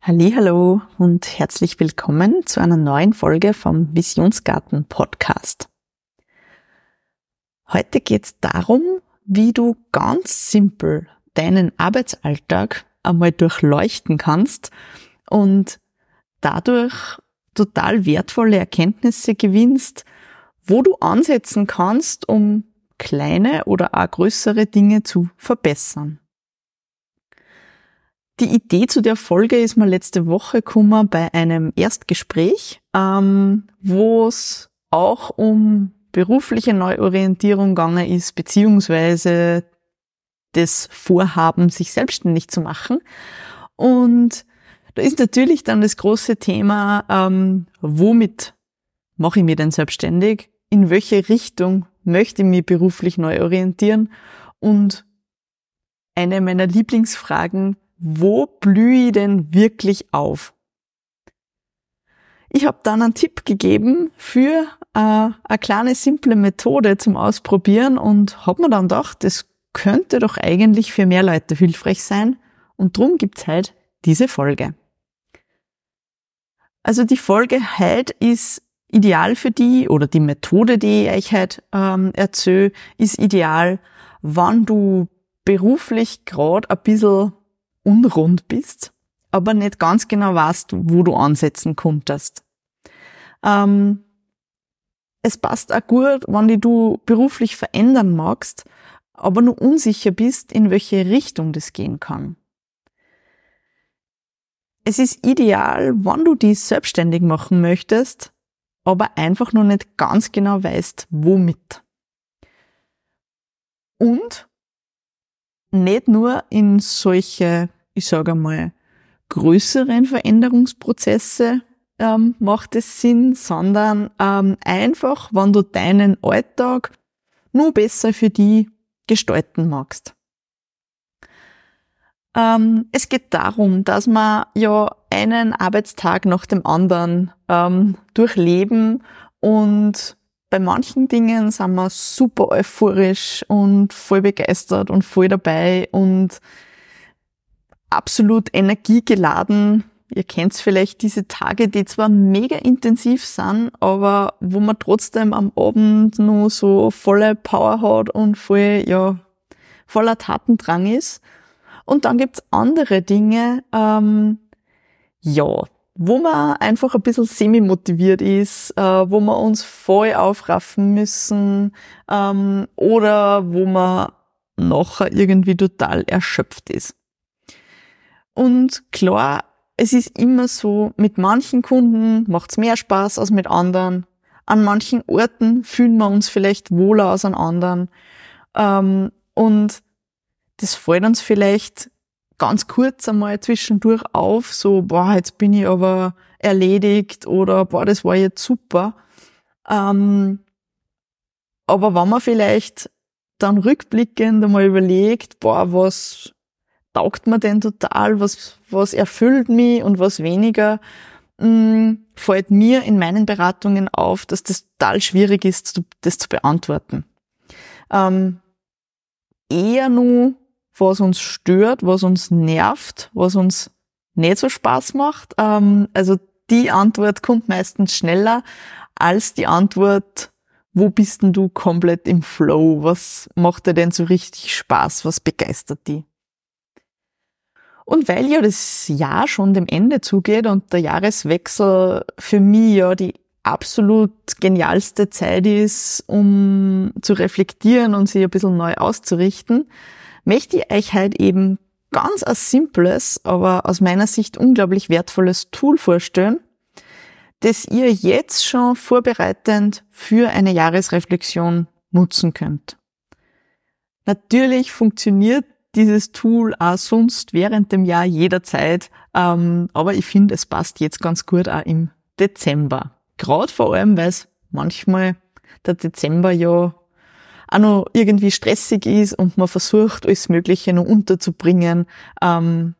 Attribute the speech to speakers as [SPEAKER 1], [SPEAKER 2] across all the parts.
[SPEAKER 1] Hallo und herzlich willkommen zu einer neuen Folge vom Visionsgarten Podcast. Heute geht es darum, wie du ganz simpel deinen Arbeitsalltag einmal durchleuchten kannst und dadurch total wertvolle Erkenntnisse gewinnst, wo du ansetzen kannst, um kleine oder auch größere Dinge zu verbessern. Die Idee zu der Folge ist mir letzte Woche gekommen bei einem Erstgespräch, ähm, wo es auch um berufliche Neuorientierung gegangen ist, beziehungsweise das Vorhaben, sich selbstständig zu machen. Und da ist natürlich dann das große Thema, ähm, womit mache ich mich denn selbstständig? In welche Richtung möchte ich mich beruflich neu orientieren? Und eine meiner Lieblingsfragen, wo blühe ich denn wirklich auf? Ich habe dann einen Tipp gegeben für äh, eine kleine simple Methode zum Ausprobieren und habe mir dann gedacht, das könnte doch eigentlich für mehr Leute hilfreich sein und drum gibt's halt diese Folge. Also die Folge heute ist ideal für die oder die Methode, die ich euch heute ähm, erzähle, ist ideal, wann du beruflich gerade ein bisschen unrund bist, aber nicht ganz genau weißt, wo du ansetzen konntest. Ähm, es passt auch gut, wenn du beruflich verändern magst, aber nur unsicher bist, in welche Richtung das gehen kann. Es ist ideal, wenn du die selbstständig machen möchtest, aber einfach nur nicht ganz genau weißt, womit. Und nicht nur in solche ich sage einmal, größeren Veränderungsprozesse ähm, macht es Sinn, sondern ähm, einfach, wenn du deinen Alltag nur besser für die gestalten magst. Ähm, es geht darum, dass man ja einen Arbeitstag nach dem anderen ähm, durchleben und bei manchen Dingen sind wir super euphorisch und voll begeistert und voll dabei und absolut energiegeladen. Ihr kennt vielleicht diese Tage, die zwar mega intensiv sind, aber wo man trotzdem am Abend nur so volle Power hat und voll, ja, voller Tatendrang ist. Und dann gibt's andere Dinge, ähm, ja, wo man einfach ein bisschen semi-motiviert ist, äh, wo wir uns voll aufraffen müssen ähm, oder wo man nachher irgendwie total erschöpft ist. Und klar, es ist immer so, mit manchen Kunden macht's mehr Spaß als mit anderen. An manchen Orten fühlen wir uns vielleicht wohler als an anderen. Ähm, und das fällt uns vielleicht ganz kurz einmal zwischendurch auf, so, boah, jetzt bin ich aber erledigt oder boah, das war jetzt super. Ähm, aber wenn man vielleicht dann rückblickend einmal überlegt, boah, was taugt mir denn total, was, was erfüllt mich und was weniger, mh, mm, fällt mir in meinen Beratungen auf, dass das total schwierig ist, das zu beantworten. Ähm, eher nur, was uns stört, was uns nervt, was uns nicht so Spaß macht. Ähm, also die Antwort kommt meistens schneller als die Antwort, wo bist denn du komplett im Flow? Was macht dir denn so richtig Spaß? Was begeistert die? Und weil ja das Jahr schon dem Ende zugeht und der Jahreswechsel für mich ja die absolut genialste Zeit ist, um zu reflektieren und sich ein bisschen neu auszurichten, möchte ich euch halt eben ganz ein simples, aber aus meiner Sicht unglaublich wertvolles Tool vorstellen, das ihr jetzt schon vorbereitend für eine Jahresreflexion nutzen könnt. Natürlich funktioniert dieses Tool auch sonst während dem Jahr jederzeit. Ähm, aber ich finde, es passt jetzt ganz gut auch im Dezember. Gerade vor allem, weil es manchmal der Dezember ja auch noch irgendwie stressig ist und man versucht, alles Mögliche noch unterzubringen. Ähm,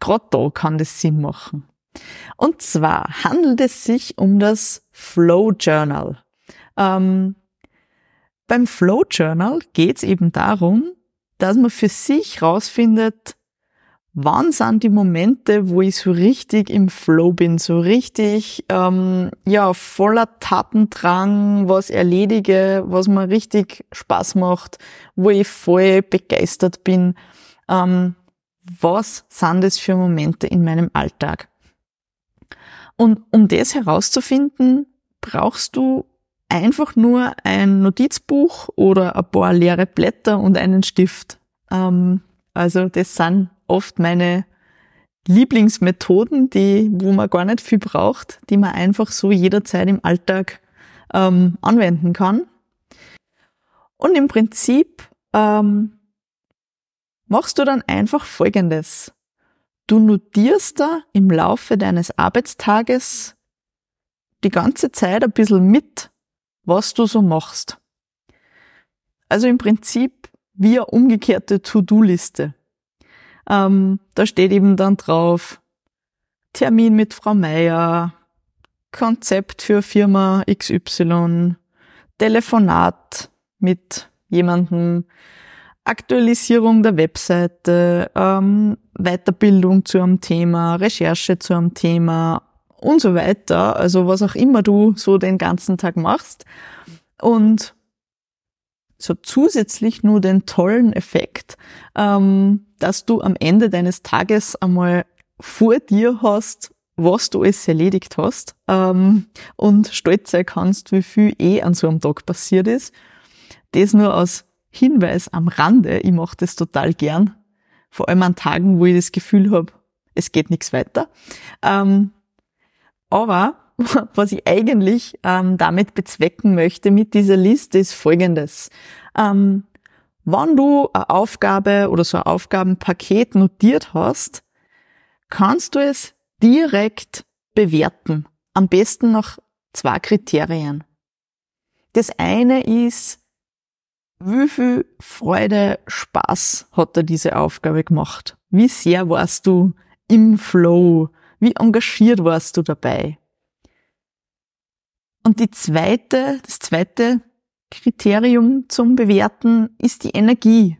[SPEAKER 1] Gerade da kann das Sinn machen. Und zwar handelt es sich um das Flow Journal. Ähm, beim Flow Journal geht es eben darum, dass man für sich rausfindet, wann sind die Momente, wo ich so richtig im Flow bin, so richtig ähm, ja voller Tatendrang, was erledige, was mir richtig Spaß macht, wo ich voll begeistert bin. Ähm, was sind das für Momente in meinem Alltag? Und um das herauszufinden, brauchst du einfach nur ein Notizbuch oder ein paar leere Blätter und einen Stift. Ähm, also das sind oft meine Lieblingsmethoden, die, wo man gar nicht viel braucht, die man einfach so jederzeit im Alltag ähm, anwenden kann. Und im Prinzip ähm, machst du dann einfach Folgendes. Du notierst da im Laufe deines Arbeitstages die ganze Zeit ein bisschen mit, was du so machst. Also im Prinzip wie eine umgekehrte To-Do-Liste. Ähm, da steht eben dann drauf Termin mit Frau Meier, Konzept für Firma XY, Telefonat mit jemandem, Aktualisierung der Webseite, ähm, Weiterbildung zu einem Thema, Recherche zu einem Thema und so weiter. Also was auch immer du so den ganzen Tag machst. Und so zusätzlich nur den tollen Effekt, ähm, dass du am Ende deines Tages einmal vor dir hast, was du alles erledigt hast ähm, und stolz sein kannst, wie viel eh an so einem Tag passiert ist. Das nur als Hinweis am Rande. Ich mache das total gern. Vor allem an Tagen, wo ich das Gefühl habe, es geht nichts weiter. Ähm, aber was ich eigentlich ähm, damit bezwecken möchte mit dieser Liste ist folgendes. Ähm, wenn du eine Aufgabe oder so ein Aufgabenpaket notiert hast, kannst du es direkt bewerten. Am besten nach zwei Kriterien. Das eine ist, wie viel Freude, Spaß hat dir diese Aufgabe gemacht? Wie sehr warst du im Flow? Wie engagiert warst du dabei? Und die zweite, das zweite Kriterium zum Bewerten ist die Energie.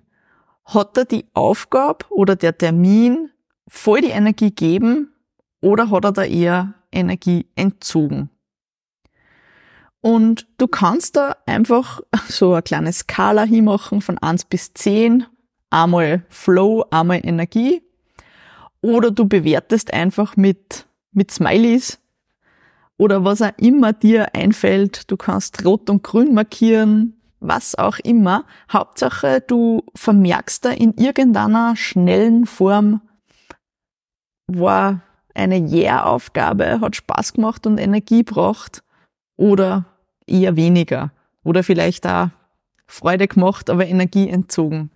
[SPEAKER 1] Hat er die Aufgabe oder der Termin voll die Energie gegeben oder hat er da eher Energie entzogen? Und du kannst da einfach so eine kleine Skala hinmachen von eins bis zehn, einmal Flow, einmal Energie. Oder du bewertest einfach mit, mit Smileys oder was auch immer dir einfällt. Du kannst rot und grün markieren, was auch immer. Hauptsache, du vermerkst da in irgendeiner schnellen Form, war eine Yeah-Aufgabe, hat Spaß gemacht und Energie braucht oder eher weniger. Oder vielleicht auch Freude gemacht, aber Energie entzogen.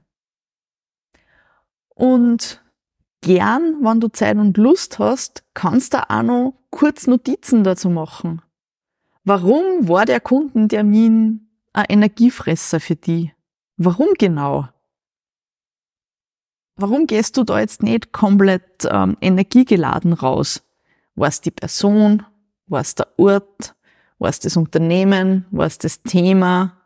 [SPEAKER 1] Und gern, wenn du Zeit und Lust hast, kannst du auch noch kurz Notizen dazu machen. Warum war der Kundentermin ein Energiefresser für die? Warum genau? Warum gehst du da jetzt nicht komplett ähm, energiegeladen raus? War es die Person? War es der Ort? War es das Unternehmen? War es das Thema?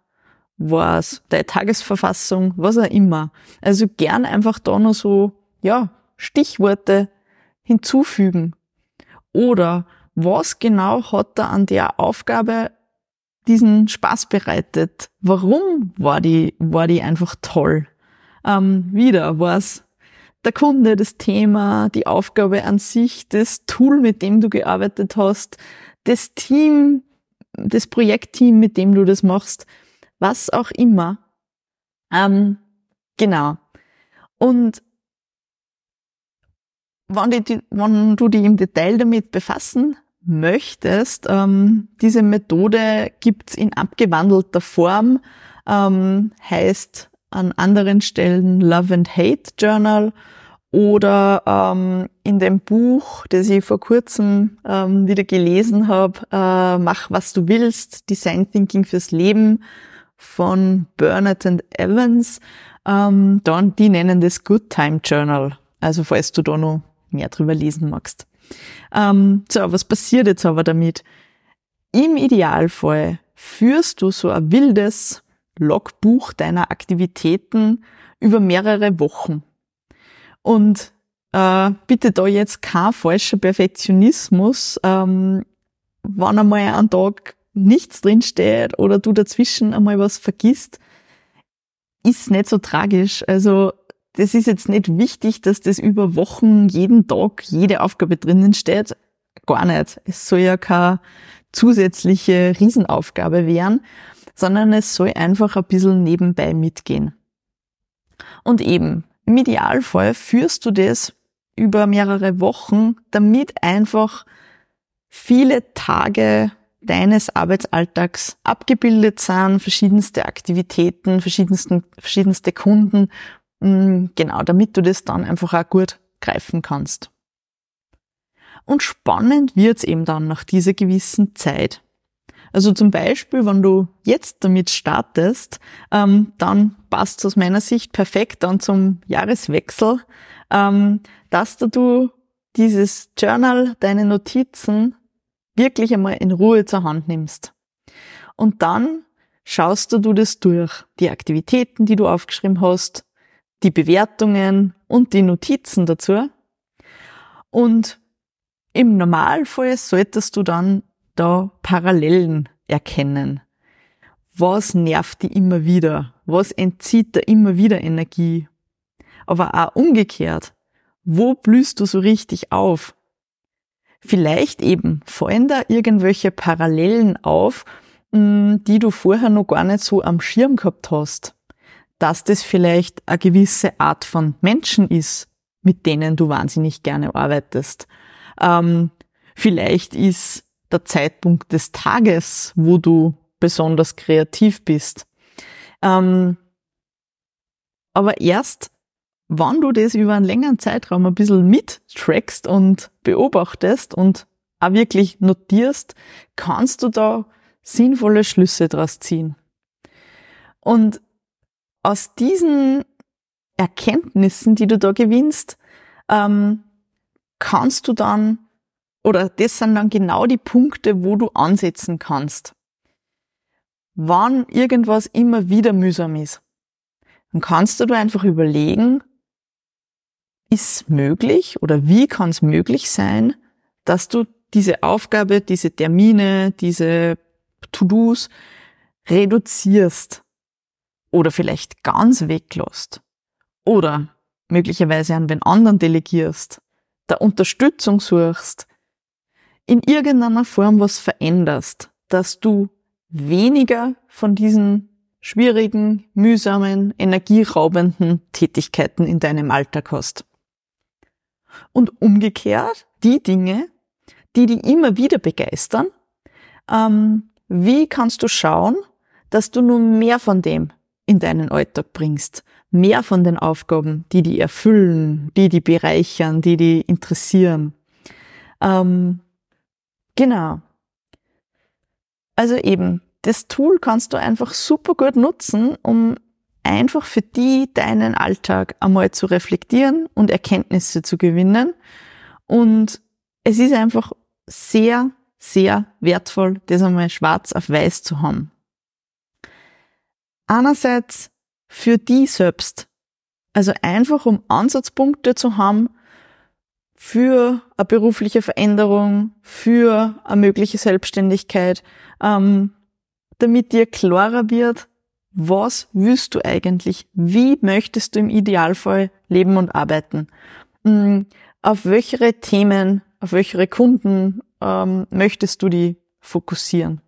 [SPEAKER 1] War es deine Tagesverfassung? Was auch immer. Also gern einfach da noch so, ja, Stichworte hinzufügen. Oder was genau hat da an der Aufgabe diesen Spaß bereitet? Warum war die, war die einfach toll? Ähm, wieder war es der Kunde, das Thema, die Aufgabe an sich, das Tool, mit dem du gearbeitet hast, das Team, das Projektteam, mit dem du das machst, was auch immer. Ähm, genau. Und wenn, die, wenn du dich im Detail damit befassen möchtest, ähm, diese Methode gibt's in abgewandelter Form, ähm, heißt an anderen Stellen Love and Hate Journal oder ähm, in dem Buch, das ich vor kurzem ähm, wieder gelesen habe, äh, Mach, was du willst, Design Thinking fürs Leben von Burnett and Evans, ähm, dann, die nennen das Good Time Journal. Also falls du da noch mehr drüber lesen magst. Ähm, so, was passiert jetzt aber damit? Im Idealfall führst du so ein wildes Logbuch deiner Aktivitäten über mehrere Wochen. Und äh, bitte da jetzt kein falscher Perfektionismus, ähm, wenn einmal ein Tag nichts drinsteht oder du dazwischen einmal was vergisst, ist nicht so tragisch. Also das ist jetzt nicht wichtig, dass das über Wochen jeden Tag jede Aufgabe drinnen steht. Gar nicht. Es soll ja keine zusätzliche Riesenaufgabe werden, sondern es soll einfach ein bisschen nebenbei mitgehen. Und eben, im Idealfall führst du das über mehrere Wochen, damit einfach viele Tage deines Arbeitsalltags abgebildet sind, verschiedenste Aktivitäten, verschiedenste, verschiedenste Kunden, genau, damit du das dann einfach auch gut greifen kannst. Und spannend wird's eben dann nach dieser gewissen Zeit. Also zum Beispiel, wenn du jetzt damit startest, ähm, dann passt aus meiner Sicht perfekt dann zum Jahreswechsel, ähm, dass du dieses Journal, deine Notizen wirklich einmal in Ruhe zur Hand nimmst. Und dann schaust du das durch. Die Aktivitäten, die du aufgeschrieben hast, die Bewertungen und die Notizen dazu. Und im Normalfall solltest du dann da Parallelen erkennen. Was nervt die immer wieder? Was entzieht da immer wieder Energie? Aber auch umgekehrt. Wo blühst du so richtig auf? Vielleicht eben fallen da irgendwelche Parallelen auf, mm, die du vorher noch gar nicht so am Schirm gehabt hast. Dass das vielleicht eine gewisse Art von Menschen ist, mit denen du wahnsinnig gerne arbeitest. Ähm, vielleicht ist der Zeitpunkt des Tages, wo du besonders kreativ bist. Ähm, aber erst wenn du das über einen längeren Zeitraum ein bisschen mittrackst und beobachtest und auch wirklich notierst, kannst du da sinnvolle Schlüsse draus ziehen. Und aus diesen Erkenntnissen, die du da gewinnst, ähm, kannst du dann, oder das sind dann genau die Punkte, wo du ansetzen kannst. Wann irgendwas immer wieder mühsam ist, dann kannst du dir einfach überlegen, ist möglich oder wie kann es möglich sein, dass du diese Aufgabe, diese Termine, diese To-Dos reduzierst oder vielleicht ganz weglässt oder möglicherweise an den anderen delegierst, da Unterstützung suchst, in irgendeiner Form was veränderst, dass du weniger von diesen schwierigen, mühsamen, energieraubenden Tätigkeiten in deinem Alltag hast. Und umgekehrt, die Dinge, die dich immer wieder begeistern, ähm, wie kannst du schauen, dass du nun mehr von dem in deinen Alltag bringst? Mehr von den Aufgaben, die die erfüllen, die die bereichern, die die interessieren. Ähm, genau. Also eben, das Tool kannst du einfach super gut nutzen, um einfach für die deinen Alltag einmal zu reflektieren und Erkenntnisse zu gewinnen. Und es ist einfach sehr, sehr wertvoll, das einmal schwarz auf weiß zu haben. Einerseits für die selbst. Also einfach um Ansatzpunkte zu haben für eine berufliche Veränderung, für eine mögliche Selbstständigkeit, ähm, damit dir klarer wird, was willst du eigentlich? Wie möchtest du im Idealfall leben und arbeiten? Hm, auf welche Themen, auf welche Kunden ähm, möchtest du die fokussieren?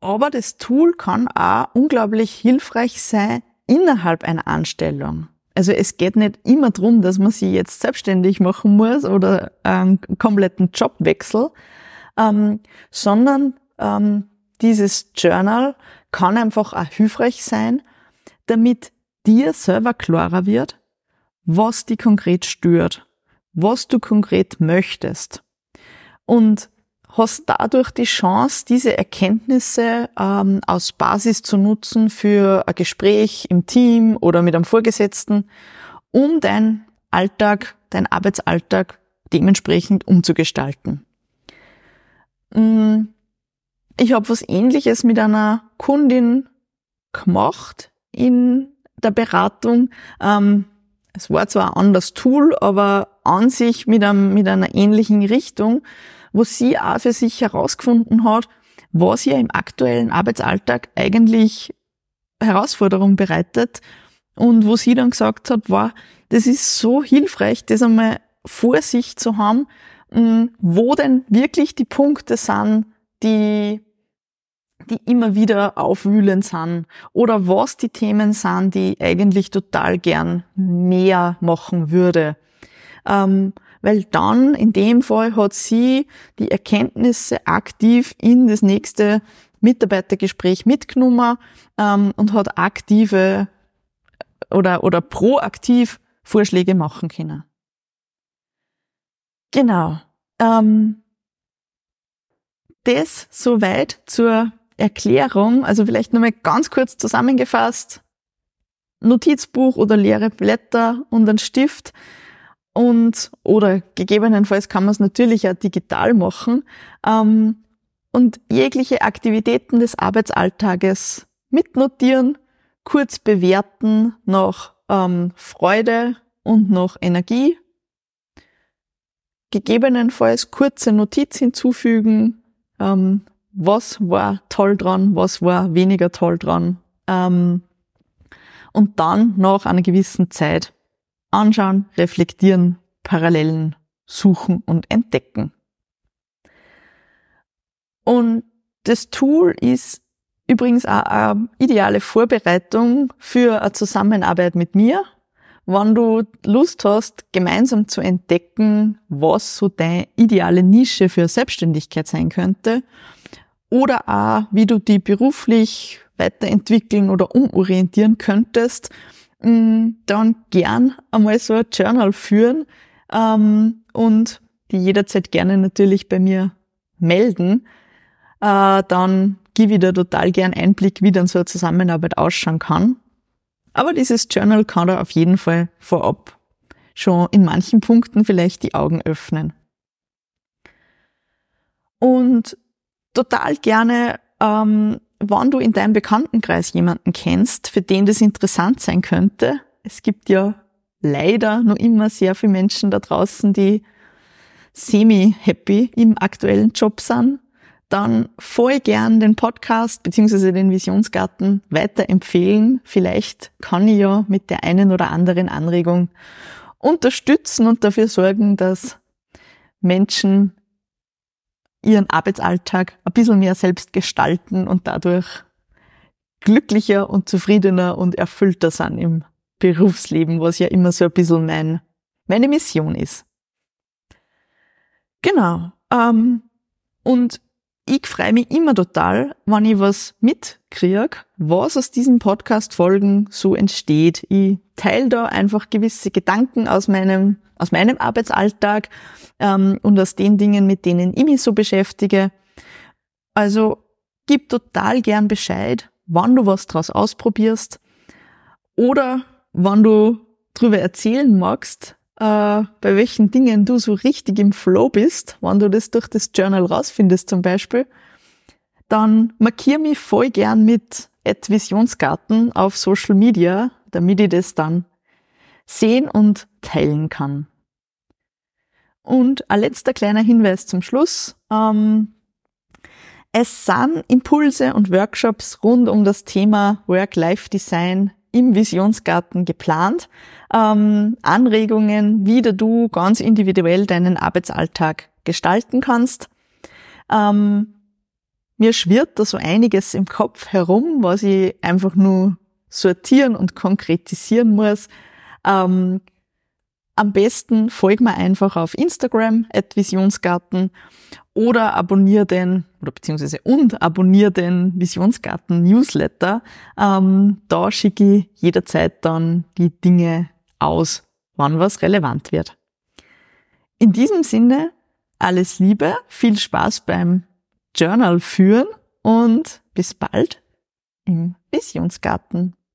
[SPEAKER 1] Aber das Tool kann auch unglaublich hilfreich sein innerhalb einer Anstellung. Also es geht nicht immer darum, dass man sich jetzt selbstständig machen muss oder einen kompletten Jobwechsel, ähm, sondern ähm, dieses Journal kann einfach auch hilfreich sein, damit dir selber klarer wird, was dich konkret stört, was du konkret möchtest. Und hast dadurch die Chance, diese Erkenntnisse ähm, als Basis zu nutzen für ein Gespräch im Team oder mit einem Vorgesetzten, um dein Alltag, dein Arbeitsalltag dementsprechend umzugestalten. Mm, ich habe was ähnliches mit einer Kundin gemacht in der Beratung. Ähm, Es war zwar ein anderes Tool, aber an sich mit, einem, mit einer ähnlichen Richtung, wo sie auch für sich herausgefunden hat, was ihr im aktuellen Arbeitsalltag eigentlich Herausforderung bereitet und wo sie dann gesagt hat, war, das ist so hilfreich, das einmal vor sich zu haben, mm, wo denn wirklich die Punkte sind, die die immer wieder aufwühlend sind oder was die Themen sind, die ich eigentlich total gern mehr machen würde. Ähm, weil dann, in dem Fall, hat sie die Erkenntnisse aktiv in das nächste Mitarbeitergespräch mitgenommen ähm, und hat aktive oder, oder proaktiv Vorschläge machen können. Genau. Ähm, das soweit zur Erklärung, also vielleicht nochmal ganz kurz zusammengefasst. Notizbuch oder leere Blätter und ein Stift und oder gegebenenfalls kann man es natürlich auch digital machen ähm, und jegliche Aktivitäten des Arbeitsalltages mitnotieren, kurz bewerten nach ähm, Freude und nach Energie, gegebenenfalls kurze Notiz hinzufügen, ähm, was war toll dran, was war weniger toll dran. Ähm, und dann nach einer gewissen Zeit anschauen, reflektieren, Parallelen suchen und entdecken. Und das Tool ist übrigens auch eine ideale Vorbereitung für eine Zusammenarbeit mit mir, wenn du Lust hast, gemeinsam zu entdecken, was so deine ideale Nische für Selbstständigkeit sein könnte oder auch, wie du die beruflich weiterentwickeln oder umorientieren könntest, dann gern einmal so ein Journal führen ähm, und die jederzeit gerne natürlich bei mir melden. Äh, dann gebe ich dir total gern Einblick, wie dann so eine Zusammenarbeit ausschauen kann. Aber dieses Journal kann da auf jeden Fall vorab schon in manchen Punkten vielleicht die Augen öffnen. Und total gerne, ähm, wann du in deinem Bekanntenkreis jemanden kennst, für den das interessant sein könnte. Es gibt ja leider noch immer sehr viele Menschen da draußen, die semi-happy im aktuellen Job sind, dann voll gern den Podcast beziehungsweise den Visionsgarten weiterempfehlen. Vielleicht kann ich ja mit der einen oder anderen Anregung unterstützen und dafür sorgen, dass Menschen ihren Arbeitsalltag ein bisschen mehr selbst gestalten und dadurch glücklicher und zufriedener und erfüllter sind im Berufsleben, was ja immer so ein bisschen mein, meine Mission ist. Genau. Ähm, und ich freue mich immer total, wenn ich was mitkriege, was aus diesen Podcast-Folgen so entsteht. Ich teile da einfach gewisse Gedanken aus meinem, aus meinem Arbeitsalltag ähm, und aus den Dingen, mit denen ich mich so beschäftige. Also gib total gern Bescheid, wann du was draus ausprobierst oder wann du drüber erzählen magst, bei welchen Dingen du so richtig im Flow bist, wenn du das durch das Journal rausfindest zum Beispiel, dann markier mich voll gern mit Visionsgarten auf Social Media, damit ich das dann sehen und teilen kann. Und ein letzter kleiner Hinweis zum Schluss. Ähm, es sind Impulse und Workshops rund um das Thema Work-Life-Design im Visionsgarten geplant. Ähm, Anregungen, wie du ganz individuell deinen Arbeitsalltag gestalten kannst. Ähm, mir schwirrt da so einiges im Kopf herum, was ich einfach nur sortieren und konkretisieren muss. Ähm, am besten folg mir einfach auf Instagram, at Visionsgarten, oder abonnier den, oder beziehungsweise und abonnier den Visionsgarten Newsletter. Ähm, da schicke ich jederzeit dann die Dinge aus, wann was relevant wird. In diesem Sinne, alles Liebe, viel Spaß beim Journal führen und bis bald im Visionsgarten.